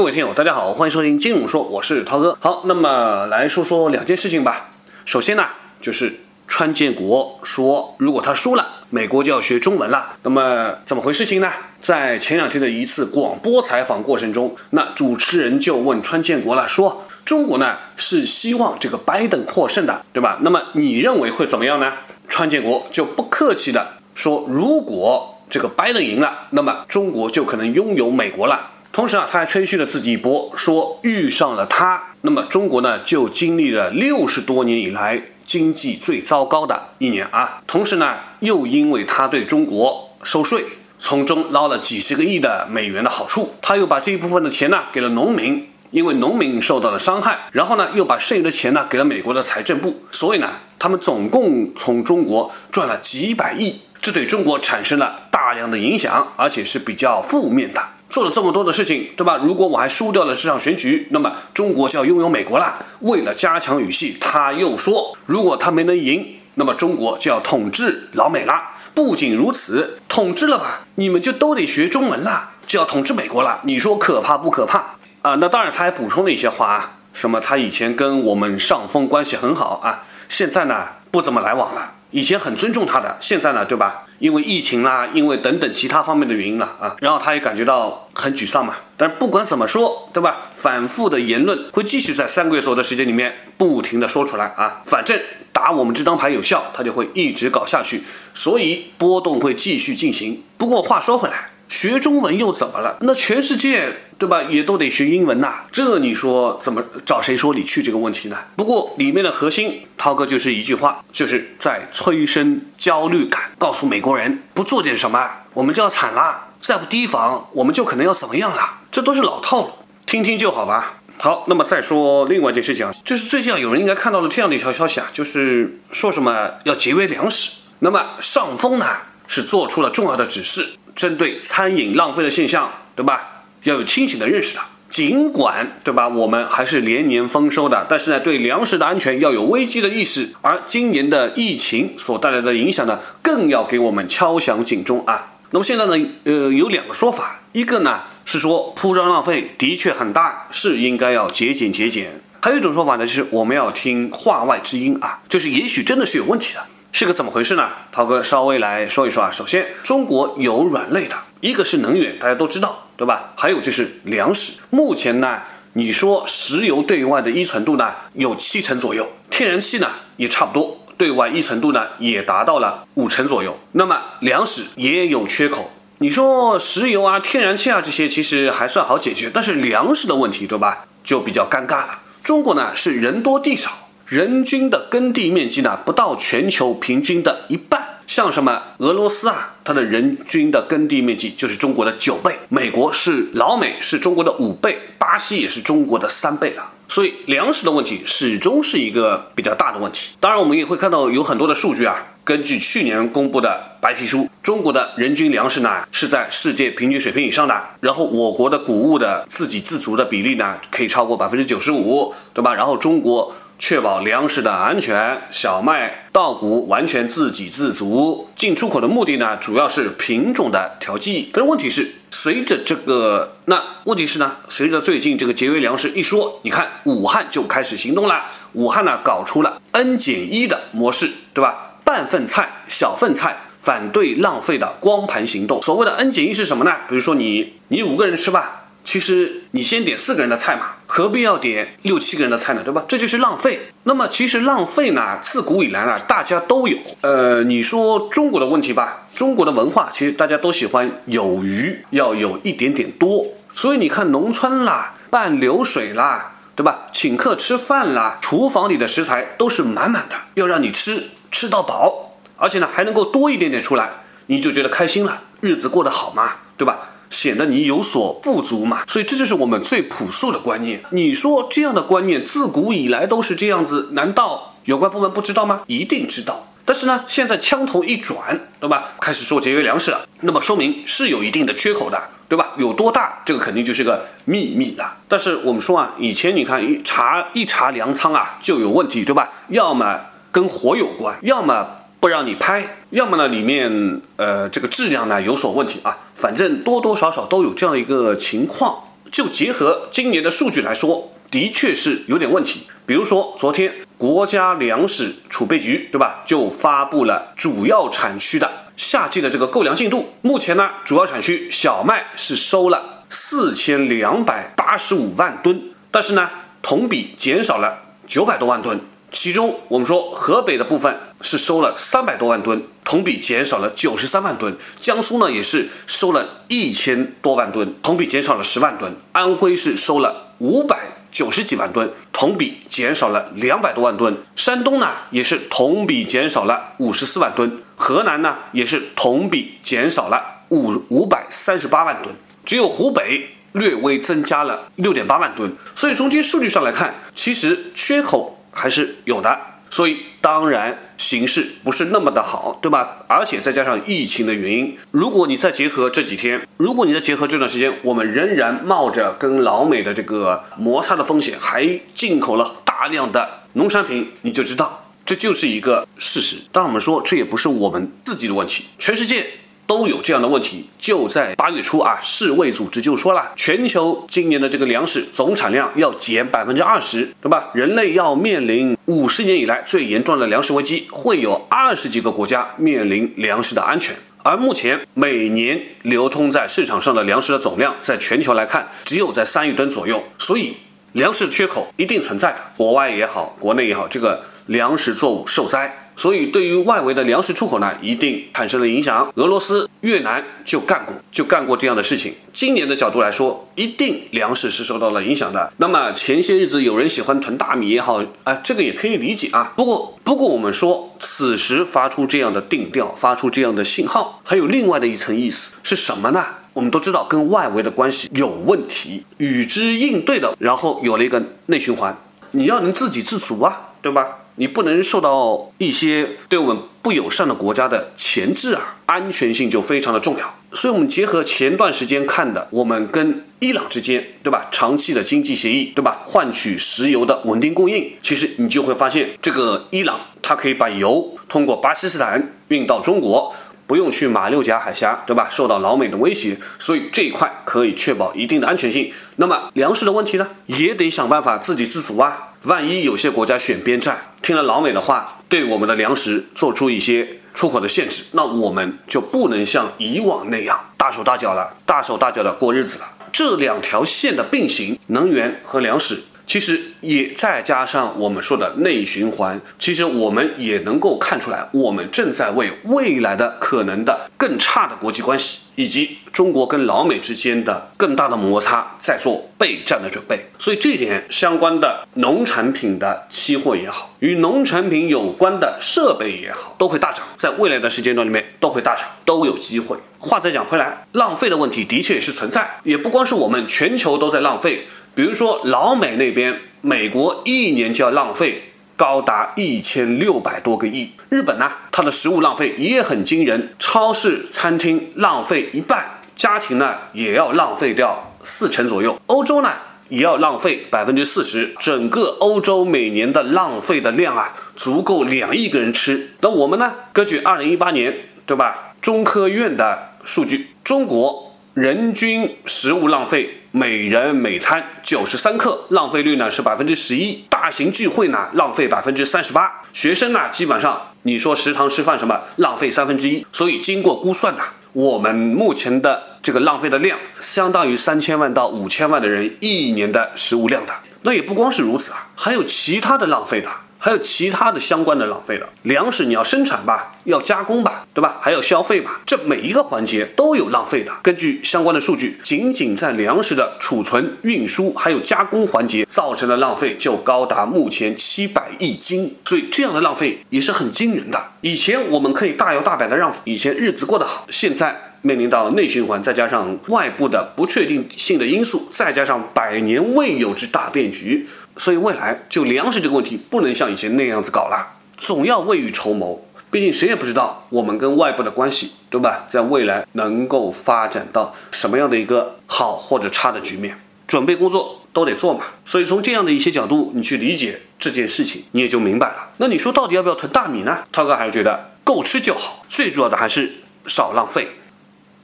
各位听友，大家好，欢迎收听金融说，我是涛哥。好，那么来说说两件事情吧。首先呢，就是川建国说，如果他输了，美国就要学中文了。那么怎么回事情呢？在前两天的一次广播采访过程中，那主持人就问川建国了，说中国呢是希望这个拜登获胜的，对吧？那么你认为会怎么样呢？川建国就不客气的说，如果这个拜登赢了，那么中国就可能拥有美国了。同时啊，他还吹嘘了自己一波，说遇上了他，那么中国呢就经历了六十多年以来经济最糟糕的一年啊。同时呢，又因为他对中国收税，从中捞了几十个亿的美元的好处，他又把这一部分的钱呢给了农民，因为农民受到了伤害，然后呢又把剩余的钱呢给了美国的财政部，所以呢，他们总共从中国赚了几百亿，这对中国产生了大量的影响，而且是比较负面的。做了这么多的事情，对吧？如果我还输掉了这场选举，那么中国就要拥有美国了。为了加强语气，他又说，如果他没能赢，那么中国就要统治老美了。不仅如此，统治了吧，你们就都得学中文了，就要统治美国了。你说可怕不可怕啊？那当然，他还补充了一些话啊，什么他以前跟我们上峰关系很好啊，现在呢不怎么来往了。以前很尊重他的，现在呢，对吧？因为疫情啦，因为等等其他方面的原因了啊，然后他也感觉到很沮丧嘛。但是不管怎么说，对吧？反复的言论会继续在三个月左右的时间里面不停的说出来啊。反正打我们这张牌有效，他就会一直搞下去，所以波动会继续进行。不过话说回来。学中文又怎么了？那全世界对吧，也都得学英文呐。这你说怎么找谁说理去这个问题呢？不过里面的核心，涛哥就是一句话，就是在催生焦虑感，告诉美国人不做点什么，我们就要惨了；再不提防，我们就可能要怎么样了。这都是老套路，听听就好吧。好，那么再说另外一件事情啊，就是最近啊，有人应该看到了这样的一条消息啊，就是说什么要节约粮食。那么上峰呢是做出了重要的指示。针对餐饮浪费的现象，对吧？要有清醒的认识的。尽管，对吧？我们还是连年丰收的，但是呢，对粮食的安全要有危机的意识。而今年的疫情所带来的影响呢，更要给我们敲响警钟啊。那么现在呢，呃，有两个说法，一个呢是说铺张浪费的确很大，是应该要节俭节俭。还有一种说法呢，就是我们要听话外之音啊，就是也许真的是有问题的。是个怎么回事呢？涛哥稍微来说一说啊。首先，中国有软肋的，一个是能源，大家都知道，对吧？还有就是粮食。目前呢，你说石油对外的依存度呢有七成左右，天然气呢也差不多，对外依存度呢也达到了五成左右。那么粮食也有缺口。你说石油啊、天然气啊这些其实还算好解决，但是粮食的问题，对吧？就比较尴尬了。中国呢是人多地少。人均的耕地面积呢，不到全球平均的一半。像什么俄罗斯啊，它的人均的耕地面积就是中国的九倍；美国是老美是中国的五倍，巴西也是中国的三倍了。所以粮食的问题始终是一个比较大的问题。当然，我们也会看到有很多的数据啊，根据去年公布的白皮书，中国的人均粮食呢是在世界平均水平以上的。然后我国的谷物的自给自足的比例呢，可以超过百分之九十五，对吧？然后中国。确保粮食的安全，小麦、稻谷完全自给自足。进出口的目的呢，主要是品种的调剂。但是问题是，随着这个，那问题是呢，随着最近这个节约粮食一说，你看武汉就开始行动了。武汉呢，搞出了 N 减一的模式，对吧？半份菜、小份菜，反对浪费的光盘行动。所谓的 N 减一是什么呢？比如说你，你五个人吃饭。其实你先点四个人的菜嘛，何必要点六七个人的菜呢？对吧？这就是浪费。那么其实浪费呢，自古以来呢，大家都有。呃，你说中国的问题吧，中国的文化其实大家都喜欢有余，要有一点点多。所以你看农村啦，办流水啦，对吧？请客吃饭啦，厨房里的食材都是满满的，要让你吃吃到饱，而且呢还能够多一点点出来，你就觉得开心了，日子过得好嘛，对吧？显得你有所富足嘛，所以这就是我们最朴素的观念。你说这样的观念自古以来都是这样子，难道有关部门不知道吗？一定知道。但是呢，现在枪头一转，对吧？开始说节约粮食了，那么说明是有一定的缺口的，对吧？有多大，这个肯定就是个秘密了。但是我们说啊，以前你看一查一查粮仓啊，就有问题，对吧？要么跟火有关，要么。不让你拍，要么呢里面呃这个质量呢有所问题啊，反正多多少少都有这样的一个情况。就结合今年的数据来说，的确是有点问题。比如说，昨天国家粮食储备局，对吧，就发布了主要产区的夏季的这个购粮进度。目前呢，主要产区小麦是收了四千两百八十五万吨，但是呢，同比减少了九百多万吨。其中，我们说河北的部分是收了三百多万吨，同比减少了九十三万吨；江苏呢也是收了一千多万吨，同比减少了十万吨；安徽是收了五百九十几万吨，同比减少了两百多万吨；山东呢也是同比减少了五十四万吨；河南呢也是同比减少了五五百三十八万吨，只有湖北略微增加了六点八万吨。所以从这些数据上来看，其实缺口。还是有的，所以当然形势不是那么的好，对吧？而且再加上疫情的原因，如果你再结合这几天，如果你再结合这段时间，我们仍然冒着跟老美的这个摩擦的风险，还进口了大量的农产品，你就知道这就是一个事实。当然，我们说这也不是我们自己的问题，全世界。都有这样的问题。就在八月初啊，世卫组织就说了，全球今年的这个粮食总产量要减百分之二十，对吧？人类要面临五十年以来最严重的粮食危机，会有二十几个国家面临粮食的安全。而目前每年流通在市场上的粮食的总量，在全球来看，只有在三亿吨左右，所以粮食缺口一定存在的。国外也好，国内也好，这个粮食作物受灾。所以，对于外围的粮食出口呢，一定产生了影响。俄罗斯、越南就干过，就干过这样的事情。今年的角度来说，一定粮食是受到了影响的。那么前些日子有人喜欢囤大米也好，啊，这个也可以理解啊。不过，不过我们说，此时发出这样的定调，发出这样的信号，还有另外的一层意思是什么呢？我们都知道跟外围的关系有问题，与之应对的，然后有了一个内循环，你要能自给自足啊，对吧？你不能受到一些对我们不友善的国家的钳制啊，安全性就非常的重要。所以，我们结合前段时间看的，我们跟伊朗之间，对吧？长期的经济协议，对吧？换取石油的稳定供应，其实你就会发现，这个伊朗它可以把油通过巴基斯坦运到中国。不用去马六甲海峡，对吧？受到老美的威胁，所以这一块可以确保一定的安全性。那么粮食的问题呢，也得想办法自给自足啊。万一有些国家选边站，听了老美的话，对我们的粮食做出一些出口的限制，那我们就不能像以往那样大手大脚了，大手大脚的过日子了。这两条线的并行，能源和粮食。其实也再加上我们说的内循环，其实我们也能够看出来，我们正在为未来的可能的更差的国际关系，以及中国跟老美之间的更大的摩擦在做备战的准备。所以这一点相关的农产品的期货也好，与农产品有关的设备也好，都会大涨，在未来的时间段里面都会大涨，都有机会。话再讲回来，浪费的问题的确也是存在，也不光是我们全球都在浪费。比如说，老美那边，美国一年就要浪费高达一千六百多个亿。日本呢，它的食物浪费也很惊人，超市、餐厅浪费一半，家庭呢也要浪费掉四成左右。欧洲呢也要浪费百分之四十，整个欧洲每年的浪费的量啊，足够两亿个人吃。那我们呢，根据二零一八年，对吧？中科院的数据，中国人均食物浪费。每人每餐九十三克，浪费率呢是百分之十一。大型聚会呢浪费百分之三十八。学生呢基本上你说食堂吃饭什么浪费三分之一。所以经过估算呢，我们目前的这个浪费的量，相当于三千万到五千万的人一年的食物量的。那也不光是如此啊，还有其他的浪费的。还有其他的相关的浪费的粮食，你要生产吧，要加工吧，对吧？还要消费吧，这每一个环节都有浪费的。根据相关的数据，仅仅在粮食的储存、运输还有加工环节造成的浪费就高达目前七百亿斤，所以这样的浪费也是很惊人的。以前我们可以大摇大摆的让以前日子过得好，现在面临到内循环，再加上外部的不确定性的因素，再加上百年未有之大变局。所以未来就粮食这个问题，不能像以前那样子搞了，总要未雨绸缪。毕竟谁也不知道我们跟外部的关系，对吧？在未来能够发展到什么样的一个好或者差的局面，准备工作都得做嘛。所以从这样的一些角度，你去理解这件事情，你也就明白了。那你说到底要不要囤大米呢？涛哥还是觉得够吃就好，最主要的还是少浪费。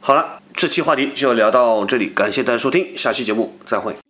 好了，这期话题就聊到这里，感谢大家收听，下期节目再会。